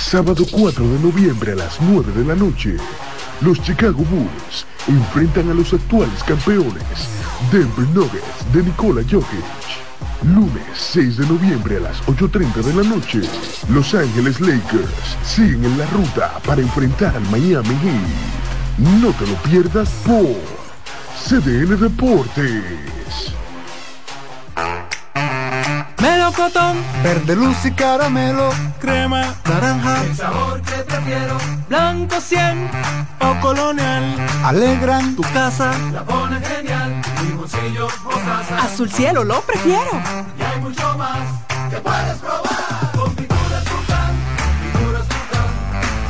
sábado 4 de noviembre a las 9 de la noche, los Chicago Bulls enfrentan a los actuales campeones, Denver Nuggets de Nikola Jokic. Lunes 6 de noviembre a las 8.30 de la noche, Los Ángeles Lakers siguen en la ruta para enfrentar al Miami Heat. No te lo pierdas por CDN Deportes. Melocotón, verde luz y caramelo, crema, naranja, El sabor que prefiero, blanco 100 o colonial, alegran tu casa. la pone genial, limoncillo, mostaza. Azul cielo lo prefiero. Y hay mucho más que puedes probar. Con pinturas Tucán, pinturas Tucán,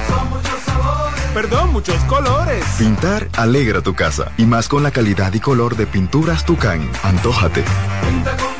son muchos sabores. Perdón, muchos colores. Pintar alegra tu casa y más con la calidad y color de pinturas Tucán. Antójate. Pinta con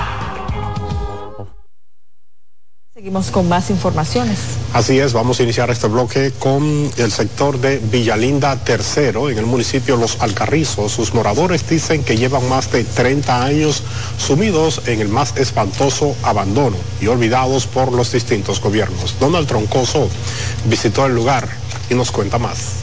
Seguimos con más informaciones. Así es, vamos a iniciar este bloque con el sector de Villalinda Tercero, en el municipio Los Alcarrizos. Sus moradores dicen que llevan más de 30 años sumidos en el más espantoso abandono y olvidados por los distintos gobiernos. Donald Troncoso visitó el lugar y nos cuenta más.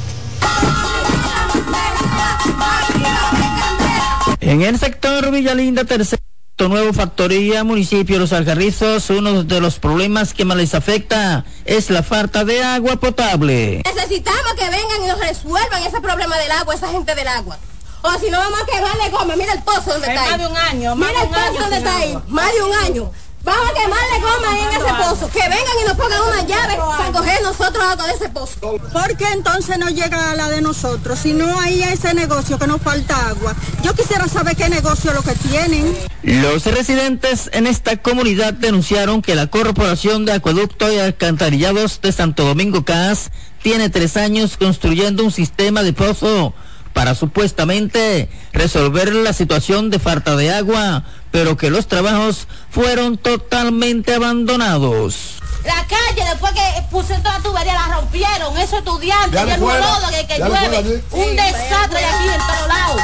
En el sector Villalinda Tercero, Nuevo Factoría, municipio de Los Alcarrizos, uno de los problemas que más les afecta es la falta de agua potable. Necesitamos que vengan y nos resuelvan ese problema del agua, esa gente del agua. O si no vamos a quebrarle goma, mira el pozo donde Hay está más ahí. de un año, más Mira de el un año pozo donde sin está ahí, agua. más de un año. Vamos a quemarle goma ahí en ese pozo. Que vengan y nos pongan una llave para coger nosotros agua de ese pozo. ¿Por qué entonces no llega a la de nosotros? Si no hay ese negocio que nos falta agua. Yo quisiera saber qué negocio es lo que tienen. Los residentes en esta comunidad denunciaron que la Corporación de Acueducto y Alcantarillados de Santo Domingo CAS tiene tres años construyendo un sistema de pozo para supuestamente resolver la situación de falta de agua, pero que los trabajos fueron totalmente abandonados. La calle, después que pusieron toda la tubería, la rompieron. Esos estudiantes, Ya y el fuera. lodo que, que llueve. sí. Un desastre aquí en todos lados.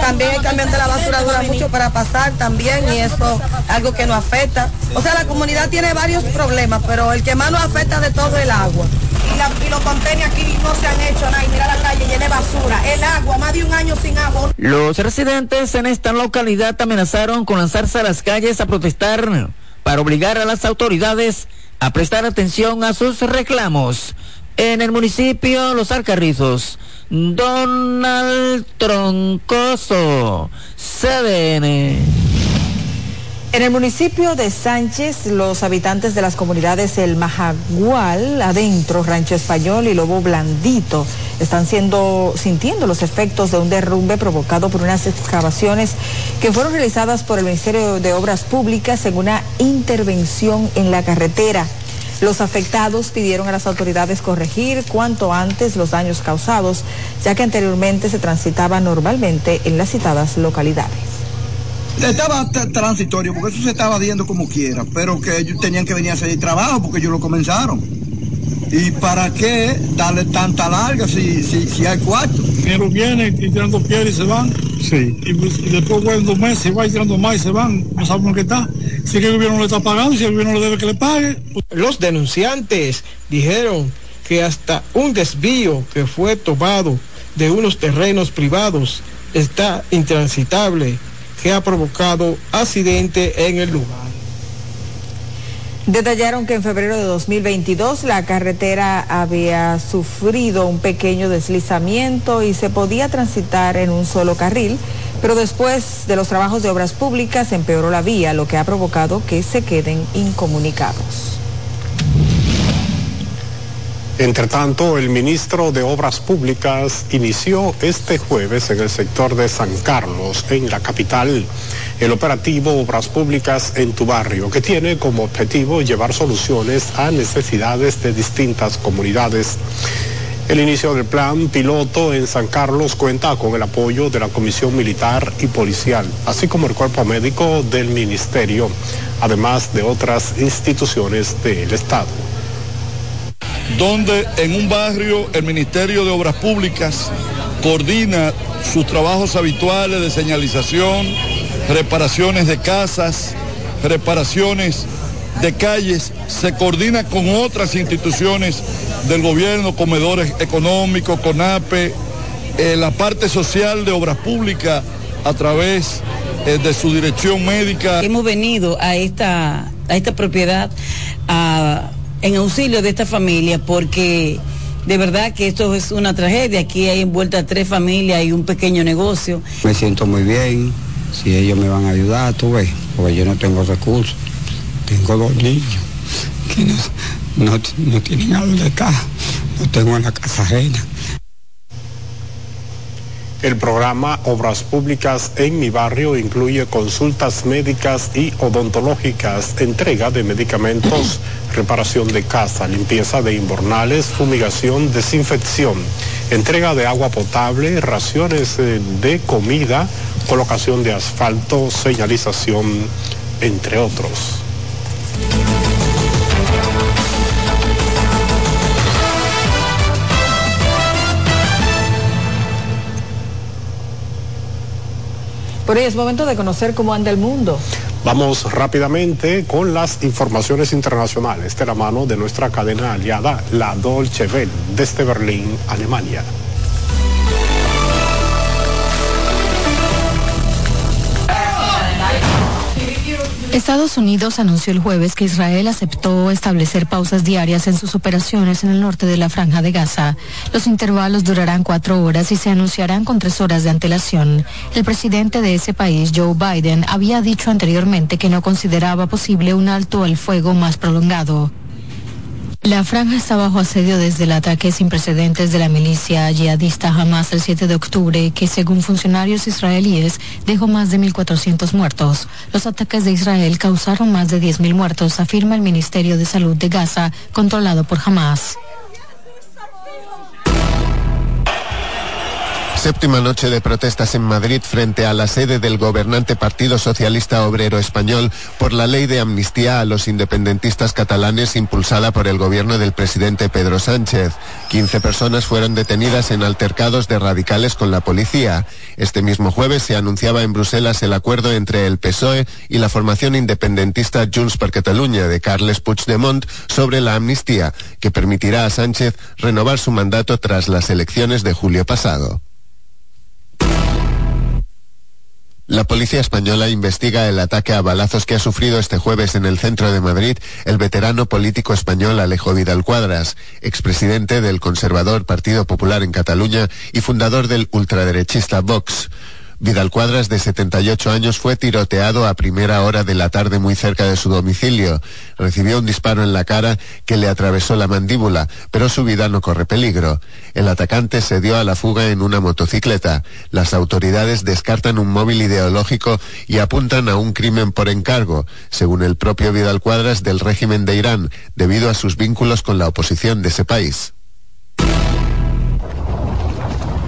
También el camión de la basura dura mucho para pasar también y eso algo que nos afecta. O sea, la comunidad tiene varios problemas, pero el que más nos afecta de todo es el agua. Y, los aquí no se han hecho nada. Mira la calle llena basura. El agua, más de un año sin agua. Los residentes en esta localidad amenazaron con lanzarse a las calles a protestar para obligar a las autoridades a prestar atención a sus reclamos. En el municipio Los Alcarrizos, Donald Troncoso, CDN. En el municipio de Sánchez, los habitantes de las comunidades El Majagual, Adentro, Rancho Español y Lobo Blandito están siendo, sintiendo los efectos de un derrumbe provocado por unas excavaciones que fueron realizadas por el Ministerio de Obras Públicas en una intervención en la carretera. Los afectados pidieron a las autoridades corregir cuanto antes los daños causados, ya que anteriormente se transitaba normalmente en las citadas localidades. Estaba transitorio, porque eso se estaba viendo como quiera, pero que ellos tenían que venir a hacer el trabajo porque ellos lo comenzaron. ¿Y para qué darle tanta larga si, si, si hay cuarto? Primero vienen y tirando piedras y se van. Sí. Y, pues, y después vuelven dos meses, y va y tirando más y se van. No sabemos qué está. Si el gobierno le está pagando, si el gobierno le debe que le pague. Los denunciantes dijeron que hasta un desvío que fue tomado de unos terrenos privados está intransitable, que ha provocado accidente en el lugar. Detallaron que en febrero de 2022 la carretera había sufrido un pequeño deslizamiento y se podía transitar en un solo carril, pero después de los trabajos de obras públicas empeoró la vía, lo que ha provocado que se queden incomunicados. Entre tanto, el ministro de Obras Públicas inició este jueves en el sector de San Carlos, en la capital, el operativo Obras Públicas en tu barrio, que tiene como objetivo llevar soluciones a necesidades de distintas comunidades. El inicio del plan piloto en San Carlos cuenta con el apoyo de la Comisión Militar y Policial, así como el cuerpo médico del Ministerio, además de otras instituciones del Estado donde en un barrio el Ministerio de Obras Públicas coordina sus trabajos habituales de señalización, reparaciones de casas, reparaciones de calles, se coordina con otras instituciones del gobierno, comedores económicos, CONAPE, eh, la parte social de obras públicas a través eh, de su dirección médica. Hemos venido a esta, a esta propiedad a- en auxilio de esta familia porque de verdad que esto es una tragedia. Aquí hay envueltas tres familias y un pequeño negocio. Me siento muy bien, si ellos me van a ayudar, tú ves, porque yo no tengo recursos. Tengo dos niños que no, no, no tienen a dónde estar, no tengo en la casa ajena. El programa Obras Públicas en mi barrio incluye consultas médicas y odontológicas, entrega de medicamentos, reparación de casa, limpieza de invernales, fumigación, desinfección, entrega de agua potable, raciones eh, de comida, colocación de asfalto, señalización, entre otros. Por ello es momento de conocer cómo anda el mundo. Vamos rápidamente con las informaciones internacionales de la mano de nuestra cadena aliada, la Dolce Welle, desde Berlín, Alemania. Estados Unidos anunció el jueves que Israel aceptó establecer pausas diarias en sus operaciones en el norte de la franja de Gaza. Los intervalos durarán cuatro horas y se anunciarán con tres horas de antelación. El presidente de ese país, Joe Biden, había dicho anteriormente que no consideraba posible un alto al fuego más prolongado. La franja está bajo asedio desde el ataque sin precedentes de la milicia yihadista Hamas el 7 de octubre, que según funcionarios israelíes dejó más de 1.400 muertos. Los ataques de Israel causaron más de 10.000 muertos, afirma el Ministerio de Salud de Gaza, controlado por Hamas. Séptima noche de protestas en Madrid frente a la sede del gobernante Partido Socialista Obrero Español por la ley de amnistía a los independentistas catalanes impulsada por el gobierno del presidente Pedro Sánchez. 15 personas fueron detenidas en altercados de radicales con la policía. Este mismo jueves se anunciaba en Bruselas el acuerdo entre el PSOE y la formación independentista Junts per Catalunya de Carles Puigdemont sobre la amnistía, que permitirá a Sánchez renovar su mandato tras las elecciones de julio pasado. La policía española investiga el ataque a balazos que ha sufrido este jueves en el centro de Madrid el veterano político español Alejo Vidal Cuadras, expresidente del conservador Partido Popular en Cataluña y fundador del ultraderechista Vox. Vidal Cuadras, de 78 años, fue tiroteado a primera hora de la tarde muy cerca de su domicilio. Recibió un disparo en la cara que le atravesó la mandíbula, pero su vida no corre peligro. El atacante se dio a la fuga en una motocicleta. Las autoridades descartan un móvil ideológico y apuntan a un crimen por encargo, según el propio Vidal Cuadras del régimen de Irán, debido a sus vínculos con la oposición de ese país.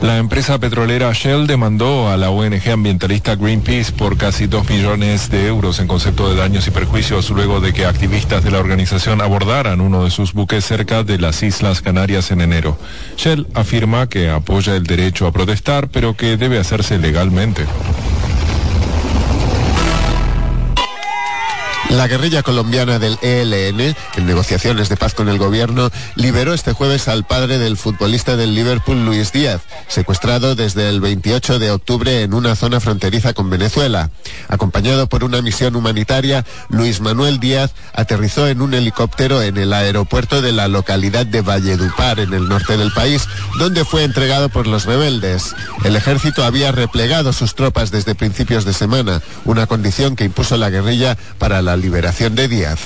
La empresa petrolera Shell demandó a la ONG ambientalista Greenpeace por casi 2 millones de euros en concepto de daños y perjuicios luego de que activistas de la organización abordaran uno de sus buques cerca de las Islas Canarias en enero. Shell afirma que apoya el derecho a protestar, pero que debe hacerse legalmente. La guerrilla colombiana del ELN, en negociaciones de paz con el gobierno, liberó este jueves al padre del futbolista del Liverpool, Luis Díaz, secuestrado desde el 28 de octubre en una zona fronteriza con Venezuela. Acompañado por una misión humanitaria, Luis Manuel Díaz aterrizó en un helicóptero en el aeropuerto de la localidad de Valledupar, en el norte del país, donde fue entregado por los rebeldes. El ejército había replegado sus tropas desde principios de semana, una condición que impuso la guerrilla para la liberación de Díaz.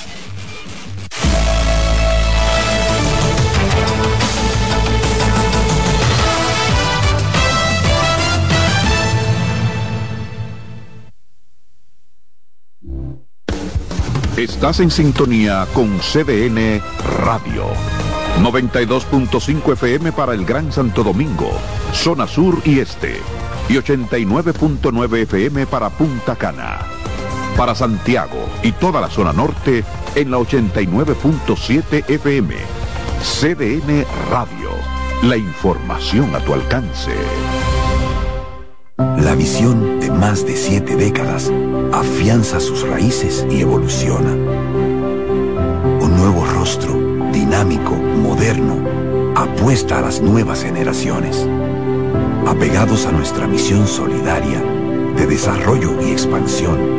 Estás en sintonía con CDN Radio. 92.5 FM para el Gran Santo Domingo, zona sur y este. Y 89.9 FM para Punta Cana para Santiago y toda la zona norte en la 89.7 FM. CDN Radio. La información a tu alcance. La visión de más de siete décadas afianza sus raíces y evoluciona. Un nuevo rostro, dinámico, moderno, apuesta a las nuevas generaciones. Apegados a nuestra misión solidaria de desarrollo y expansión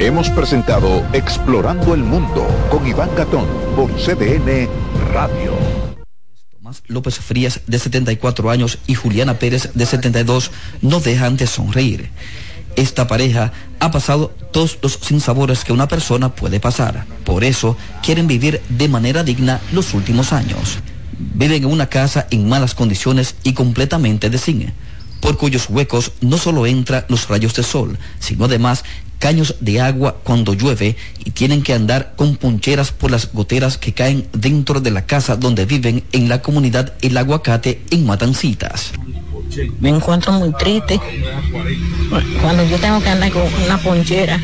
Hemos presentado Explorando el Mundo con Iván Gatón por CDN Radio. Tomás López Frías, de 74 años, y Juliana Pérez, de 72, no dejan de sonreír. Esta pareja ha pasado todos los sinsabores que una persona puede pasar. Por eso quieren vivir de manera digna los últimos años. Viven en una casa en malas condiciones y completamente de zinc, por cuyos huecos no solo entran los rayos de sol, sino además caños de agua cuando llueve y tienen que andar con poncheras por las goteras que caen dentro de la casa donde viven en la comunidad El Aguacate en Matancitas. Me encuentro muy triste cuando yo tengo que andar con una ponchera,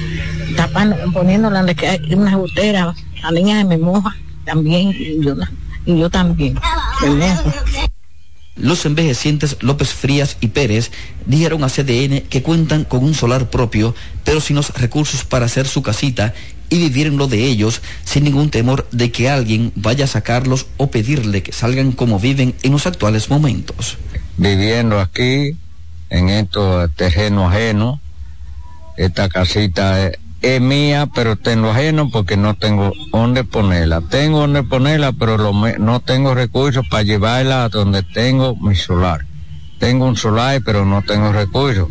tapando, poniéndola donde hay una gotera, la niña se me moja también y yo, y yo también. Los envejecientes López Frías y Pérez dijeron a CDN que cuentan con un solar propio, pero sin los recursos para hacer su casita y vivir en lo de ellos sin ningún temor de que alguien vaya a sacarlos o pedirle que salgan como viven en los actuales momentos. Viviendo aquí, en estos terrenos ajenos, esta casita es, es mía, pero tengo ajeno porque no tengo dónde ponerla. Tengo dónde ponerla, pero lo me- no tengo recursos para llevarla a donde tengo mi solar. Tengo un solar, pero no tengo recursos.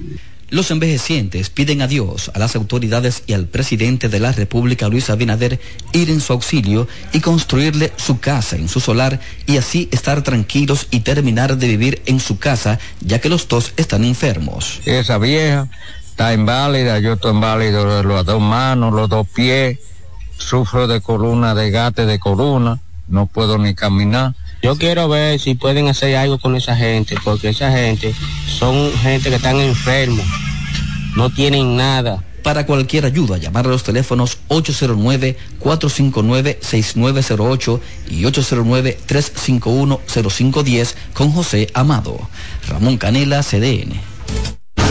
Los envejecientes piden a Dios, a las autoridades y al presidente de la República, Luis Abinader, ir en su auxilio y construirle su casa en su solar y así estar tranquilos y terminar de vivir en su casa, ya que los dos están enfermos. Esa vieja está inválida, yo estoy inválido de las dos manos, los dos pies, sufro de columna, de gate de columna, no puedo ni caminar. Yo quiero ver si pueden hacer algo con esa gente, porque esa gente son gente que están enfermos, no tienen nada. Para cualquier ayuda, llamar a los teléfonos 809-459-6908 y 809-351-0510 con José Amado. Ramón Canela, CDN.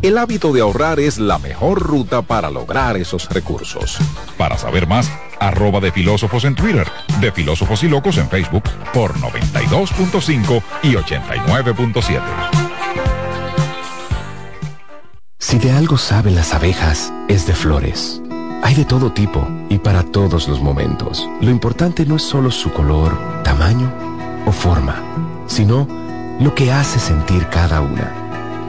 El hábito de ahorrar es la mejor ruta para lograr esos recursos. Para saber más, arroba de filósofos en Twitter, de filósofos y locos en Facebook por 92.5 y 89.7. Si de algo saben las abejas, es de flores. Hay de todo tipo y para todos los momentos. Lo importante no es solo su color, tamaño o forma, sino lo que hace sentir cada una.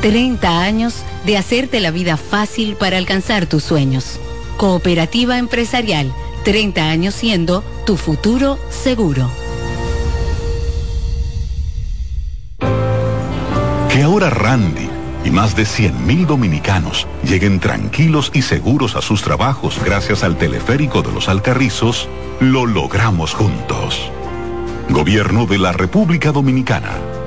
30 años de hacerte la vida fácil para alcanzar tus sueños. Cooperativa empresarial, 30 años siendo tu futuro seguro. Que ahora Randy y más de 100.000 dominicanos lleguen tranquilos y seguros a sus trabajos gracias al teleférico de los Alcarrizos, lo logramos juntos. Gobierno de la República Dominicana.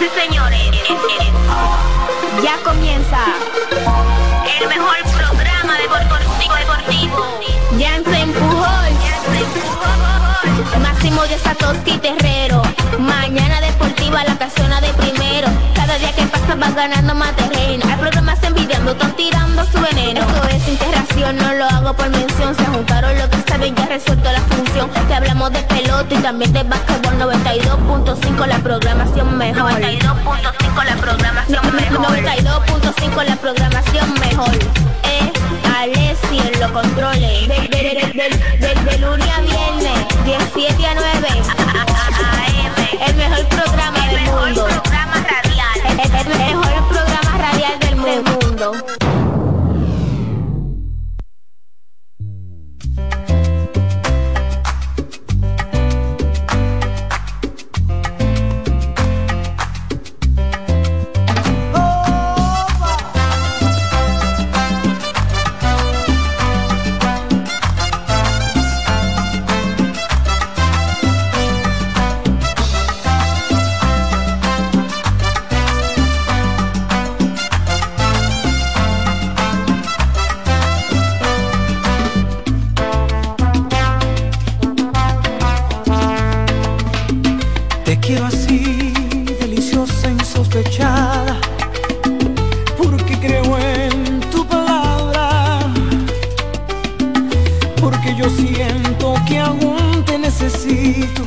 Y señores, ya comienza el mejor programa deportivo deportivo. Jansen Pujol, Máximo de Satoshi Terrero. Mañana deportiva la casona de primero. Cada día que pasa vas ganando más terreno. Hay programas envidiando, están tirando su veneno. Esto es integración, no lo hago por mención. Se juntaron lo que saben, ya resuelto la función. Te hablamos de pelota y también de básquetbol 92.5 la programación mejor. 92.5 la programación mejor. 92.5 la programación mejor. Eh, Alessi en los controles. De, de, lunes a viernes, 17 a 9. AM. El mejor programa del mundo. radial. El, el mejor mundo. Porque creo en tu palabra, porque yo siento que aún te necesito,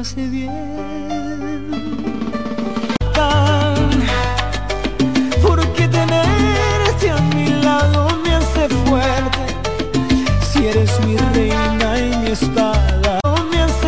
hace bien.